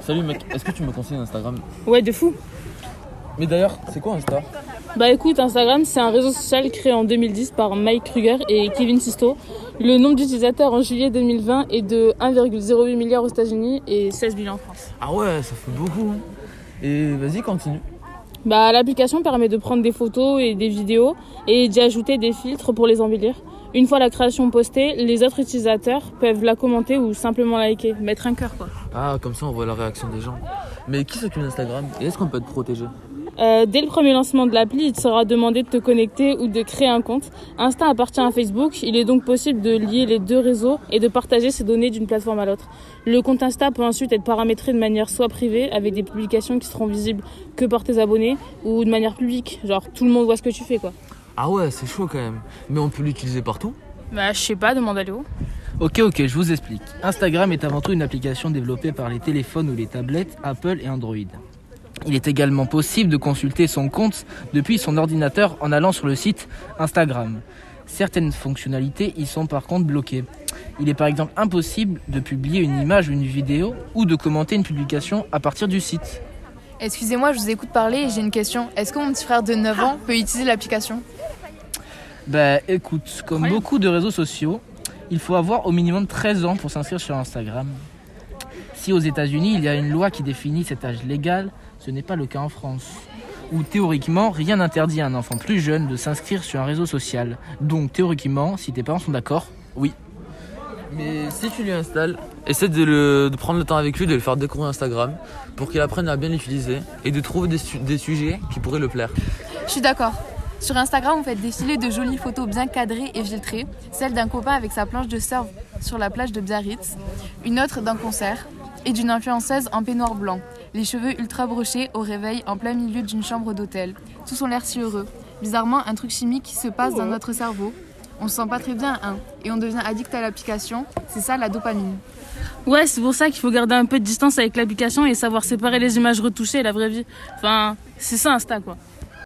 Salut mec, est-ce que tu me conseilles Instagram Ouais, de fou. Mais d'ailleurs, c'est quoi Insta? Bah écoute, Instagram, c'est un réseau social créé en 2010 par Mike Kruger et Kevin Sisto. Le nombre d'utilisateurs en juillet 2020 est de 1,08 milliard aux États-Unis et 16 millions en France. Ah ouais, ça fait beaucoup. hein. Et vas-y, continue. Bah l'application permet de prendre des photos et des vidéos et d'y ajouter des filtres pour les embellir. Une fois la création postée, les autres utilisateurs peuvent la commenter ou simplement liker, mettre un cœur quoi. Ah, comme ça on voit la réaction des gens. Mais qui s'occupe d'Instagram? Et est-ce qu'on peut te protéger? Euh, dès le premier lancement de l'appli, il te sera demandé de te connecter ou de créer un compte. Insta appartient à Facebook, il est donc possible de lier les deux réseaux et de partager ces données d'une plateforme à l'autre. Le compte Insta peut ensuite être paramétré de manière soit privée, avec des publications qui seront visibles que par tes abonnés, ou de manière publique, genre tout le monde voit ce que tu fais quoi. Ah ouais, c'est chaud quand même. Mais on peut l'utiliser partout Bah je sais pas, demande à Léo. Ok, ok, je vous explique. Instagram est avant tout une application développée par les téléphones ou les tablettes Apple et Android. Il est également possible de consulter son compte depuis son ordinateur en allant sur le site Instagram. Certaines fonctionnalités y sont par contre bloquées. Il est par exemple impossible de publier une image ou une vidéo ou de commenter une publication à partir du site. Excusez-moi, je vous écoute parler et j'ai une question. Est-ce que mon petit frère de 9 ans peut utiliser l'application? Bah écoute, comme beaucoup de réseaux sociaux, il faut avoir au minimum 13 ans pour s'inscrire sur Instagram. Si aux États-Unis il y a une loi qui définit cet âge légal, ce n'est pas le cas en France. Où théoriquement rien n'interdit à un enfant plus jeune de s'inscrire sur un réseau social. Donc théoriquement, si tes parents sont d'accord, oui. Mais si tu lui installes, essaie de, le- de prendre le temps avec lui, de le faire découvrir Instagram pour qu'il apprenne à bien l'utiliser et de trouver des, su- des sujets qui pourraient le plaire. Je suis d'accord. Sur Instagram, vous faites défiler de jolies photos bien cadrées et filtrées. Celle d'un copain avec sa planche de surf sur la plage de Biarritz. Une autre d'un concert. Et d'une influenceuse en peignoir blanc. Les cheveux ultra brochés au réveil en plein milieu d'une chambre d'hôtel. Tous ont l'air si heureux. Bizarrement, un truc chimique se passe dans notre cerveau. On se sent pas très bien, hein. Et on devient addict à l'application. C'est ça la dopamine. Ouais, c'est pour ça qu'il faut garder un peu de distance avec l'application et savoir séparer les images retouchées et la vraie vie. Enfin, c'est ça Insta quoi.